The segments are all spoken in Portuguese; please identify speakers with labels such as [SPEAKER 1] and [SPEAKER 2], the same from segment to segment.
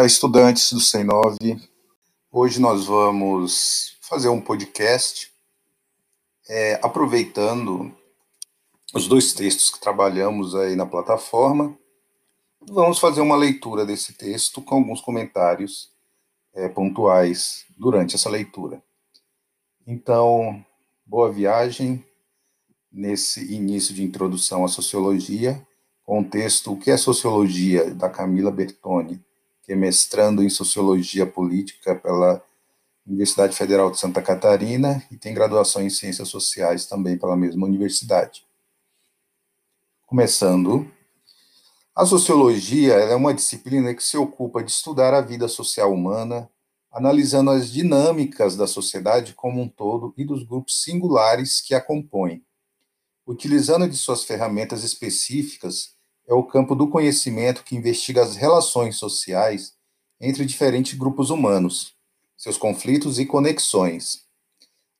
[SPEAKER 1] Olá, estudantes do 109. Hoje nós vamos fazer um podcast é, aproveitando os dois textos que trabalhamos aí na plataforma. Vamos fazer uma leitura desse texto com alguns comentários é, pontuais durante essa leitura. Então, boa viagem nesse início de introdução à sociologia, com o texto O que é Sociologia, da Camila Bertoni que é mestrando em Sociologia Política pela Universidade Federal de Santa Catarina e tem graduação em Ciências Sociais também pela mesma universidade. Começando, a sociologia é uma disciplina que se ocupa de estudar a vida social humana, analisando as dinâmicas da sociedade como um todo e dos grupos singulares que a compõem. Utilizando de suas ferramentas específicas, é o campo do conhecimento que investiga as relações sociais entre diferentes grupos humanos, seus conflitos e conexões.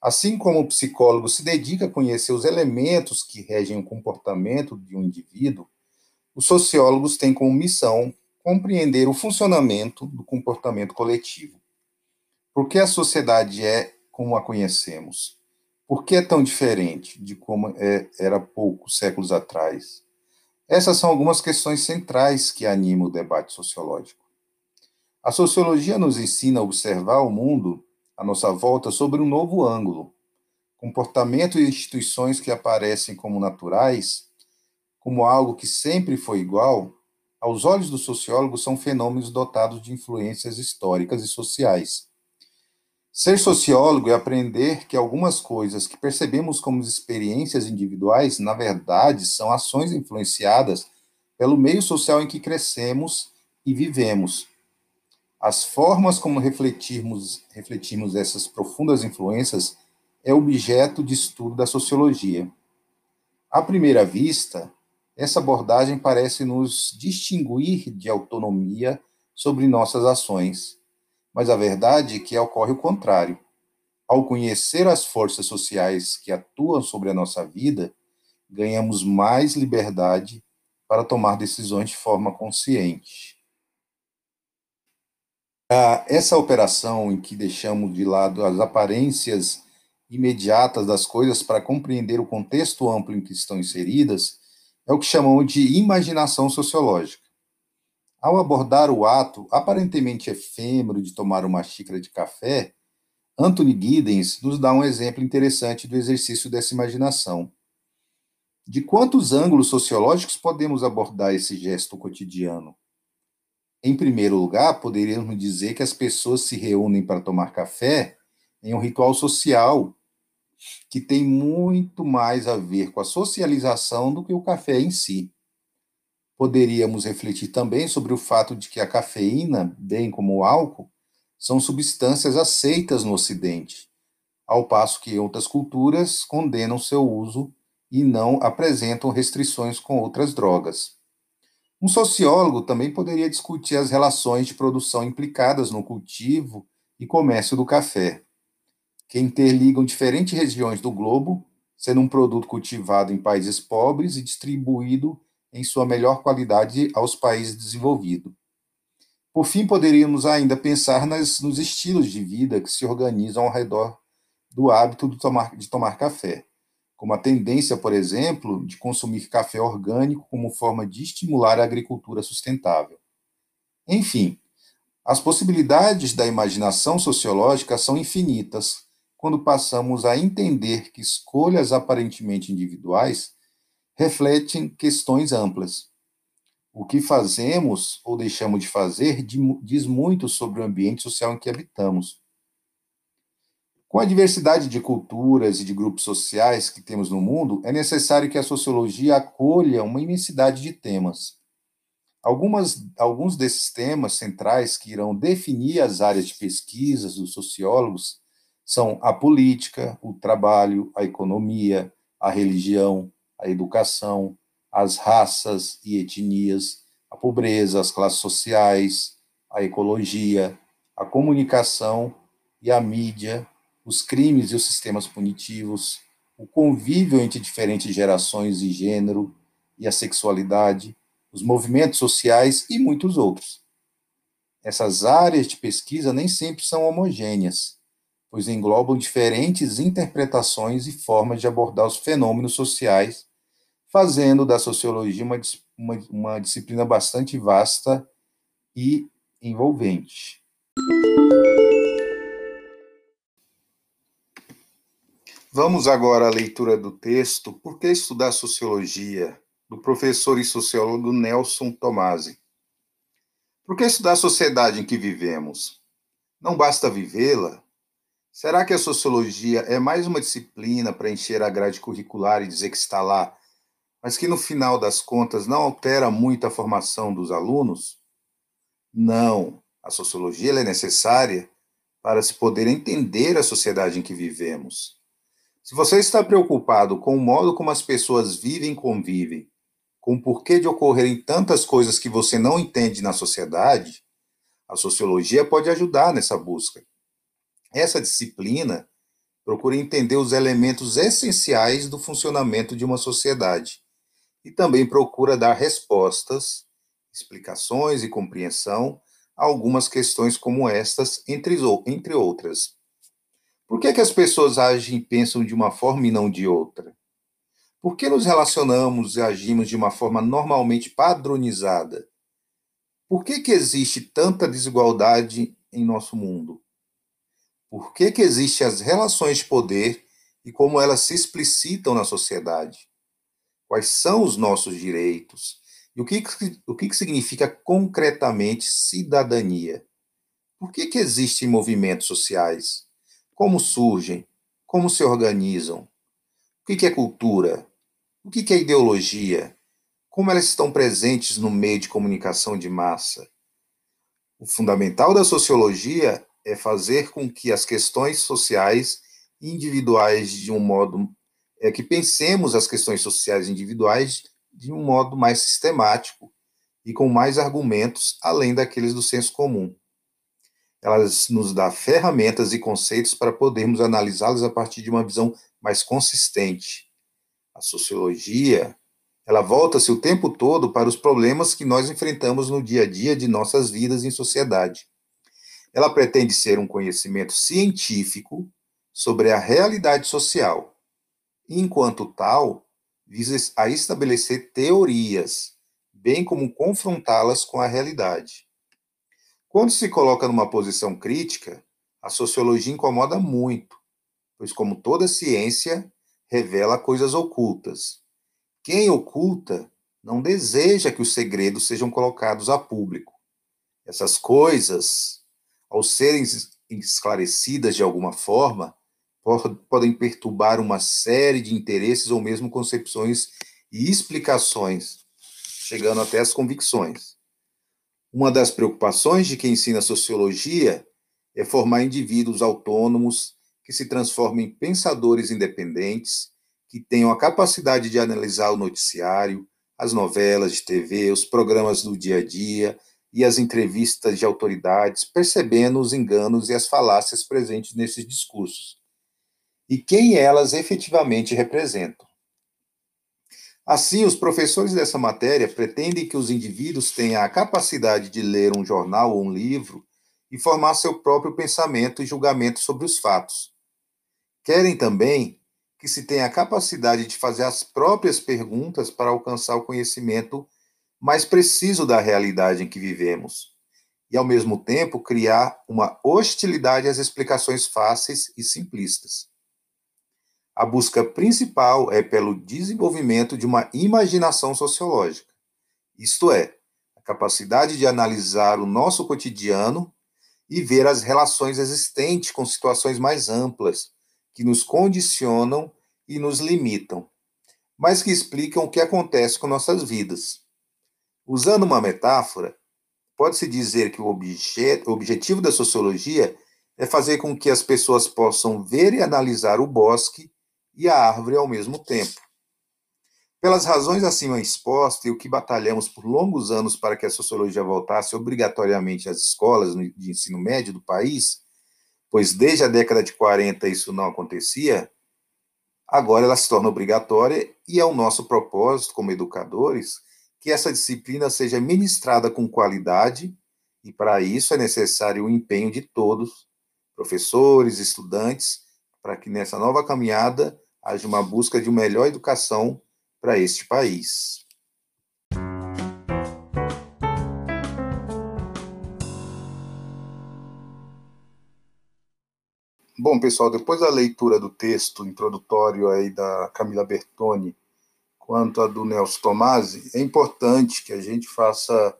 [SPEAKER 1] Assim como o psicólogo se dedica a conhecer os elementos que regem o comportamento de um indivíduo, os sociólogos têm como missão compreender o funcionamento do comportamento coletivo. Por que a sociedade é como a conhecemos? Por que é tão diferente de como é, era poucos séculos atrás? Essas são algumas questões centrais que animam o debate sociológico. A sociologia nos ensina a observar o mundo à nossa volta sobre um novo ângulo. Comportamento e instituições que aparecem como naturais, como algo que sempre foi igual, aos olhos do sociólogo são fenômenos dotados de influências históricas e sociais. Ser sociólogo é aprender que algumas coisas que percebemos como experiências individuais, na verdade, são ações influenciadas pelo meio social em que crescemos e vivemos. As formas como refletirmos, refletimos essas profundas influências é objeto de estudo da sociologia. À primeira vista, essa abordagem parece nos distinguir de autonomia sobre nossas ações mas a verdade é que ocorre o contrário. Ao conhecer as forças sociais que atuam sobre a nossa vida, ganhamos mais liberdade para tomar decisões de forma consciente. Essa operação em que deixamos de lado as aparências imediatas das coisas para compreender o contexto amplo em que estão inseridas é o que chamamos de imaginação sociológica. Ao abordar o ato aparentemente efêmero de tomar uma xícara de café, Anthony Giddens nos dá um exemplo interessante do exercício dessa imaginação. De quantos ângulos sociológicos podemos abordar esse gesto cotidiano? Em primeiro lugar, poderíamos dizer que as pessoas se reúnem para tomar café em um ritual social que tem muito mais a ver com a socialização do que o café em si. Poderíamos refletir também sobre o fato de que a cafeína, bem como o álcool, são substâncias aceitas no Ocidente, ao passo que outras culturas condenam seu uso e não apresentam restrições com outras drogas. Um sociólogo também poderia discutir as relações de produção implicadas no cultivo e comércio do café, que interligam diferentes regiões do globo, sendo um produto cultivado em países pobres e distribuído em sua melhor qualidade aos países desenvolvidos. Por fim, poderíamos ainda pensar nas, nos estilos de vida que se organizam ao redor do hábito de tomar, de tomar café, como a tendência, por exemplo, de consumir café orgânico como forma de estimular a agricultura sustentável. Enfim, as possibilidades da imaginação sociológica são infinitas quando passamos a entender que escolhas aparentemente individuais refletem questões amplas. O que fazemos ou deixamos de fazer diz muito sobre o ambiente social em que habitamos. Com a diversidade de culturas e de grupos sociais que temos no mundo, é necessário que a sociologia acolha uma imensidade de temas. Algumas, alguns desses temas centrais que irão definir as áreas de pesquisas dos sociólogos são a política, o trabalho, a economia, a religião, a educação, as raças e etnias, a pobreza, as classes sociais, a ecologia, a comunicação e a mídia, os crimes e os sistemas punitivos, o convívio entre diferentes gerações e gênero e a sexualidade, os movimentos sociais e muitos outros. essas áreas de pesquisa nem sempre são homogêneas, pois englobam diferentes interpretações e formas de abordar os fenômenos sociais, fazendo da sociologia uma, uma, uma disciplina bastante vasta e envolvente. Vamos agora à leitura do texto Por que estudar sociologia? do professor e sociólogo Nelson Tomasi. Por que estudar a sociedade em que vivemos? Não basta vivê-la? Será que a sociologia é mais uma disciplina para encher a grade curricular e dizer que está lá, mas que no final das contas não altera muito a formação dos alunos? Não. A sociologia é necessária para se poder entender a sociedade em que vivemos. Se você está preocupado com o modo como as pessoas vivem e convivem, com o porquê de ocorrerem tantas coisas que você não entende na sociedade, a sociologia pode ajudar nessa busca. Essa disciplina procura entender os elementos essenciais do funcionamento de uma sociedade e também procura dar respostas, explicações e compreensão a algumas questões como estas, entre, entre outras. Por que, que as pessoas agem e pensam de uma forma e não de outra? Por que nos relacionamos e agimos de uma forma normalmente padronizada? Por que, que existe tanta desigualdade em nosso mundo? Por que, que existem as relações de poder e como elas se explicitam na sociedade? Quais são os nossos direitos? E o que, o que significa concretamente cidadania? Por que, que existem movimentos sociais? Como surgem? Como se organizam? O que é cultura? O que é ideologia? Como elas estão presentes no meio de comunicação de massa? O fundamental da sociologia é fazer com que as questões sociais individuais de um modo é que pensemos as questões sociais individuais de um modo mais sistemático e com mais argumentos além daqueles do senso comum. Elas nos dá ferramentas e conceitos para podermos analisá-los a partir de uma visão mais consistente a sociologia, ela volta-se o tempo todo para os problemas que nós enfrentamos no dia a dia de nossas vidas em sociedade. Ela pretende ser um conhecimento científico sobre a realidade social. Enquanto tal, visa a estabelecer teorias, bem como confrontá-las com a realidade. Quando se coloca numa posição crítica, a sociologia incomoda muito, pois, como toda ciência, revela coisas ocultas. Quem oculta não deseja que os segredos sejam colocados a público. Essas coisas, ao serem esclarecidas de alguma forma, podem perturbar uma série de interesses ou mesmo concepções e explicações, chegando até as convicções. Uma das preocupações de quem ensina sociologia é formar indivíduos autônomos que se transformem em pensadores independentes, que tenham a capacidade de analisar o noticiário, as novelas de TV, os programas do dia a dia e as entrevistas de autoridades, percebendo os enganos e as falácias presentes nesses discursos e quem elas efetivamente representam. Assim, os professores dessa matéria pretendem que os indivíduos tenham a capacidade de ler um jornal ou um livro e formar seu próprio pensamento e julgamento sobre os fatos, Querem também que se tenha a capacidade de fazer as próprias perguntas para alcançar o conhecimento mais preciso da realidade em que vivemos e, ao mesmo tempo, criar uma hostilidade às explicações fáceis e simplistas. A busca principal é pelo desenvolvimento de uma imaginação sociológica, isto é, a capacidade de analisar o nosso cotidiano e ver as relações existentes com situações mais amplas que nos condicionam e nos limitam, mas que explicam o que acontece com nossas vidas. Usando uma metáfora, pode-se dizer que o objetivo da sociologia é fazer com que as pessoas possam ver e analisar o bosque e a árvore ao mesmo tempo. Pelas razões acima expostas e o que batalhamos por longos anos para que a sociologia voltasse obrigatoriamente às escolas de ensino médio do país, pois desde a década de 40 isso não acontecia, agora ela se torna obrigatória e é o nosso propósito como educadores que essa disciplina seja ministrada com qualidade E para isso é necessário o empenho de todos, professores, estudantes, para que nessa nova caminhada haja uma busca de uma melhor educação para este país. Bom, pessoal, depois da leitura do texto introdutório aí da Camila Bertoni quanto a do Nelson Tomasi, é importante que a gente faça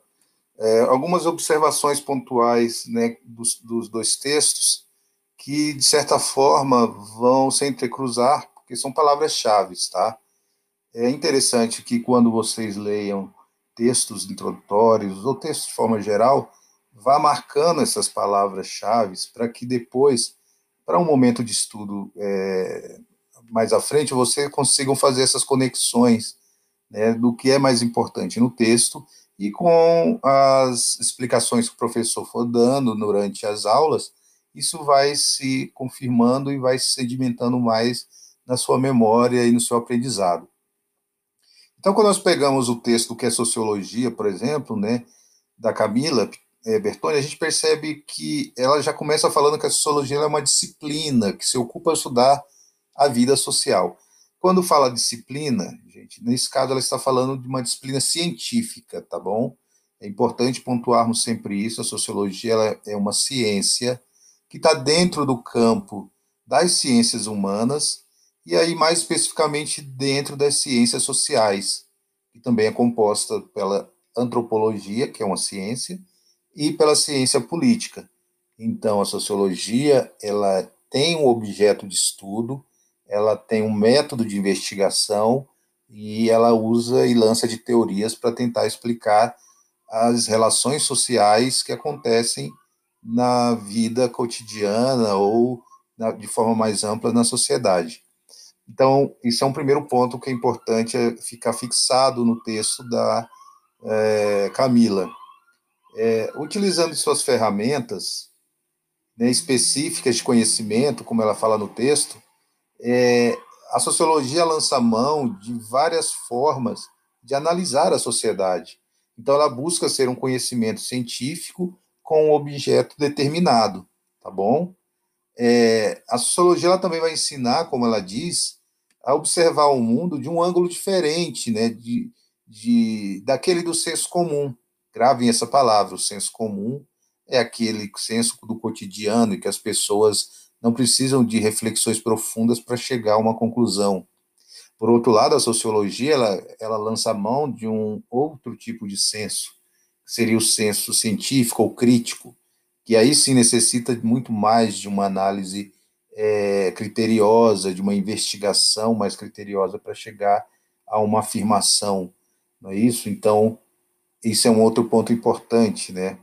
[SPEAKER 1] é, algumas observações pontuais né, dos, dos dois textos que, de certa forma, vão se entrecruzar, porque são palavras-chave, tá? É interessante que quando vocês leiam textos introdutórios ou textos de forma geral, vá marcando essas palavras-chave para que depois, para um momento de estudo é, mais à frente, vocês consigam fazer essas conexões né, do que é mais importante no texto e com as explicações que o professor for dando durante as aulas, isso vai se confirmando e vai se sedimentando mais na sua memória e no seu aprendizado. Então, quando nós pegamos o texto que é Sociologia, por exemplo, né, da Camila é, Bertoni, a gente percebe que ela já começa falando que a Sociologia é uma disciplina que se ocupa de estudar a vida social. Quando fala disciplina, gente, nesse caso ela está falando de uma disciplina científica, tá bom? É importante pontuarmos sempre isso. A sociologia é uma ciência que está dentro do campo das ciências humanas e aí mais especificamente dentro das ciências sociais, que também é composta pela antropologia, que é uma ciência, e pela ciência política. Então, a sociologia ela tem um objeto de estudo ela tem um método de investigação e ela usa e lança de teorias para tentar explicar as relações sociais que acontecem na vida cotidiana ou na, de forma mais ampla na sociedade. Então, isso é um primeiro ponto que é importante é ficar fixado no texto da é, Camila. É, utilizando suas ferramentas né, específicas de conhecimento, como ela fala no texto, é, a sociologia lança mão de várias formas de analisar a sociedade. Então, ela busca ser um conhecimento científico com um objeto determinado, tá bom? É, a sociologia ela também vai ensinar, como ela diz, a observar o mundo de um ângulo diferente, né, de, de, daquele do senso comum. Gravem essa palavra, o senso comum é aquele senso do cotidiano e que as pessoas não precisam de reflexões profundas para chegar a uma conclusão. Por outro lado, a sociologia ela, ela lança mão de um outro tipo de senso, que seria o senso científico ou crítico, que aí sim necessita muito mais de uma análise é, criteriosa, de uma investigação mais criteriosa para chegar a uma afirmação, não é isso? Então, isso é um outro ponto importante, né?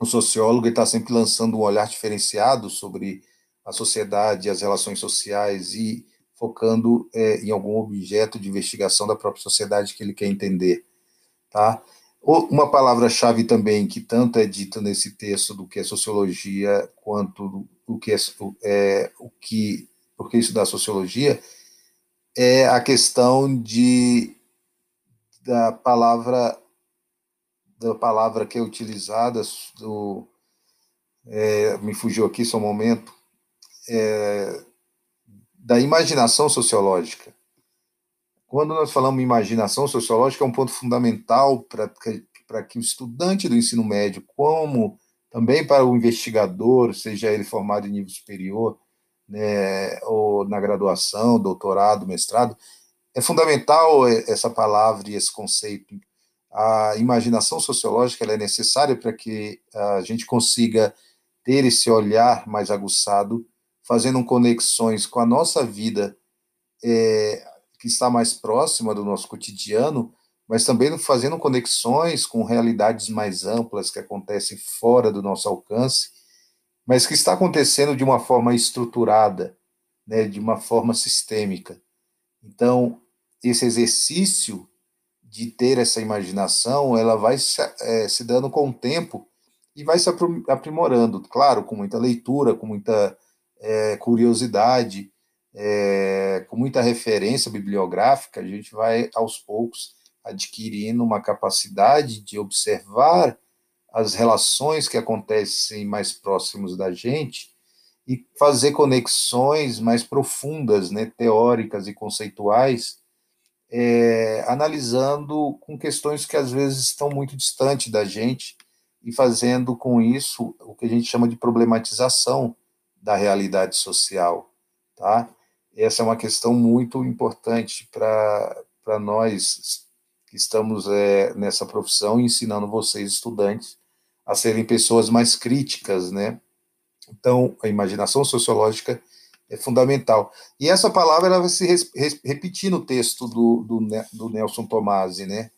[SPEAKER 1] O sociólogo está sempre lançando um olhar diferenciado sobre a sociedade, as relações sociais e focando é, em algum objeto de investigação da própria sociedade que ele quer entender, tá? Uma palavra-chave também que tanto é dita nesse texto do que é sociologia quanto o que é, é o que porque isso da sociologia é a questão de da palavra da palavra que é utilizada do é, me fugiu aqui só um momento é, da imaginação sociológica. Quando nós falamos em imaginação sociológica, é um ponto fundamental para que, que o estudante do ensino médio, como também para o investigador, seja ele formado em nível superior, né, ou na graduação, doutorado, mestrado, é fundamental essa palavra e esse conceito. A imaginação sociológica é necessária para que a gente consiga ter esse olhar mais aguçado fazendo conexões com a nossa vida é, que está mais próxima do nosso cotidiano, mas também fazendo conexões com realidades mais amplas que acontecem fora do nosso alcance, mas que está acontecendo de uma forma estruturada, né, de uma forma sistêmica. Então, esse exercício de ter essa imaginação, ela vai se, é, se dando com o tempo e vai se aprimorando, claro, com muita leitura, com muita é, curiosidade, é, com muita referência bibliográfica, a gente vai aos poucos adquirindo uma capacidade de observar as relações que acontecem mais próximos da gente e fazer conexões mais profundas, né, teóricas e conceituais, é, analisando com questões que às vezes estão muito distantes da gente e fazendo com isso o que a gente chama de problematização da realidade social, tá? Essa é uma questão muito importante para nós que estamos é, nessa profissão, ensinando vocês, estudantes, a serem pessoas mais críticas, né? Então, a imaginação sociológica é fundamental. E essa palavra ela vai se repetir no texto do, do, do Nelson Tomasi, né?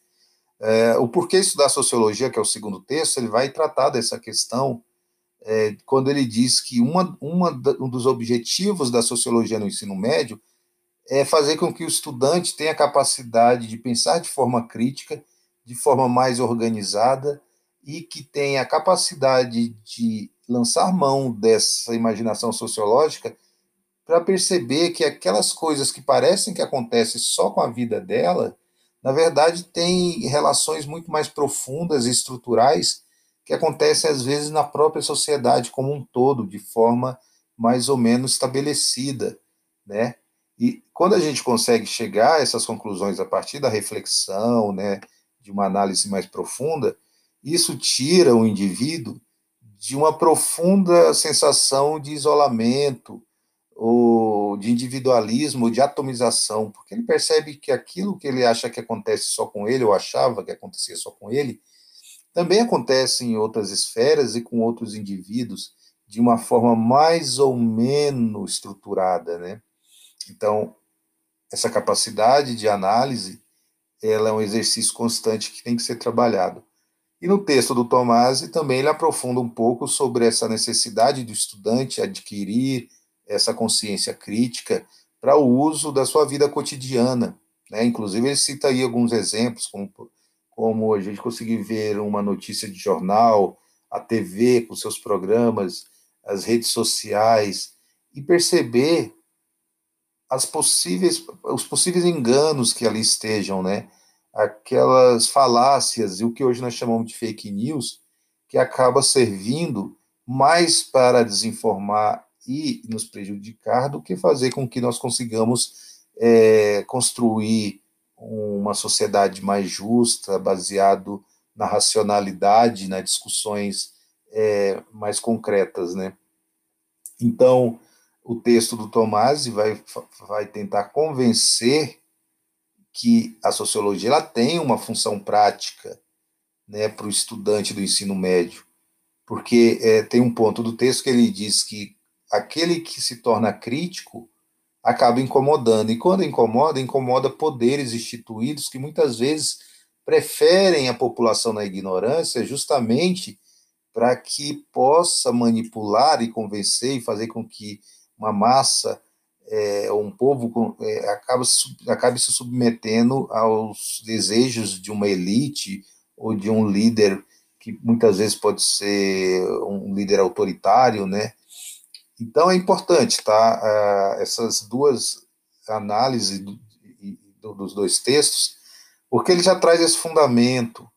[SPEAKER 1] É, o porquê estudar sociologia, que é o segundo texto, ele vai tratar dessa questão é, quando ele diz que uma, uma, um dos objetivos da sociologia no ensino médio é fazer com que o estudante tenha a capacidade de pensar de forma crítica, de forma mais organizada e que tenha a capacidade de lançar mão dessa imaginação sociológica para perceber que aquelas coisas que parecem que acontecem só com a vida dela, na verdade, têm relações muito mais profundas e estruturais que acontecem às vezes na própria sociedade como um todo, de forma mais ou menos estabelecida, né? E quando a gente consegue chegar a essas conclusões a partir da reflexão, né, de uma análise mais profunda, isso tira o indivíduo de uma profunda sensação de isolamento, ou de individualismo, de atomização, porque ele percebe que aquilo que ele acha que acontece só com ele, ou achava que acontecia só com ele, também acontece em outras esferas e com outros indivíduos de uma forma mais ou menos estruturada, né? Então, essa capacidade de análise, ela é um exercício constante que tem que ser trabalhado. E no texto do Tomasi também ele aprofunda um pouco sobre essa necessidade do estudante adquirir essa consciência crítica para o uso da sua vida cotidiana. Né? Inclusive, ele cita aí alguns exemplos, como, como a gente conseguir ver uma notícia de jornal, a TV com seus programas, as redes sociais, e perceber as possíveis, os possíveis enganos que ali estejam, né? aquelas falácias e o que hoje nós chamamos de fake news, que acaba servindo mais para desinformar e nos prejudicar do que fazer com que nós consigamos é, construir uma sociedade mais justa, baseado na racionalidade, nas discussões é, mais concretas, né? Então, o texto do Tomasi vai, vai tentar convencer que a sociologia ela tem uma função prática né, para o estudante do ensino médio, porque é, tem um ponto do texto que ele diz que aquele que se torna crítico acaba incomodando, e quando incomoda, incomoda poderes instituídos que muitas vezes preferem a população na ignorância justamente para que possa manipular e convencer e fazer com que uma massa é, um povo é, acaba, acabe se submetendo aos desejos de uma elite ou de um líder que muitas vezes pode ser um líder autoritário, né? Então é importante, tá? Uh, essas duas análises do, do, dos dois textos, porque ele já traz esse fundamento.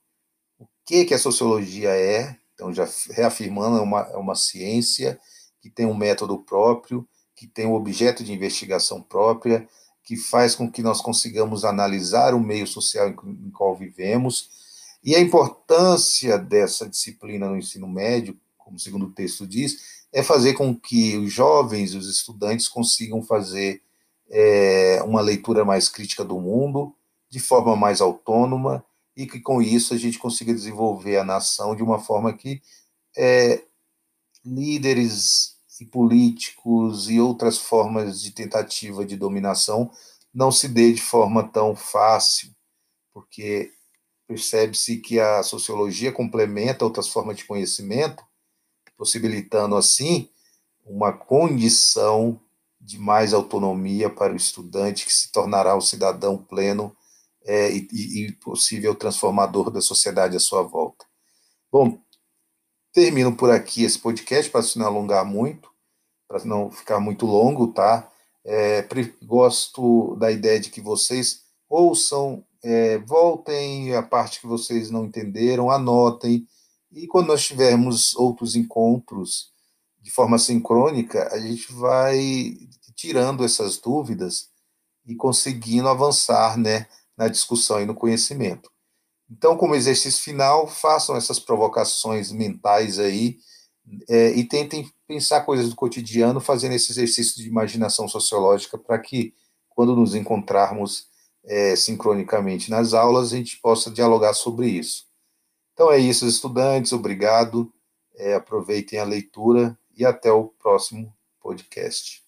[SPEAKER 1] O que que a sociologia é? Então já reafirmando é uma, é uma ciência que tem um método próprio, que tem um objeto de investigação própria, que faz com que nós consigamos analisar o meio social em qual vivemos, e a importância dessa disciplina no ensino médio, como o segundo texto diz, é fazer com que os jovens, os estudantes, consigam fazer é, uma leitura mais crítica do mundo, de forma mais autônoma, e que com isso a gente consiga desenvolver a nação de uma forma que é, líderes e políticos e outras formas de tentativa de dominação não se dê de forma tão fácil, porque percebe-se que a sociologia complementa outras formas de conhecimento, possibilitando assim uma condição de mais autonomia para o estudante que se tornará o cidadão pleno é, e, e possível transformador da sociedade à sua volta. Bom, termino por aqui esse podcast para não alongar muito para não ficar muito longo, tá? É, gosto da ideia de que vocês ouçam, é, voltem a parte que vocês não entenderam, anotem, E quando nós tivermos outros encontros de forma sincrônica, a gente vai tirando essas dúvidas e conseguindo avançar né, na discussão e no conhecimento. Então, como exercício final, façam essas provocações mentais aí é, e tentem pensar coisas do cotidiano, fazendo esse exercício de imaginação sociológica para que, quando nos encontrarmos é, sincronicamente nas aulas, a gente possa dialogar sobre isso. Então é isso, estudantes, obrigado, é, aproveitem a leitura e até o próximo podcast.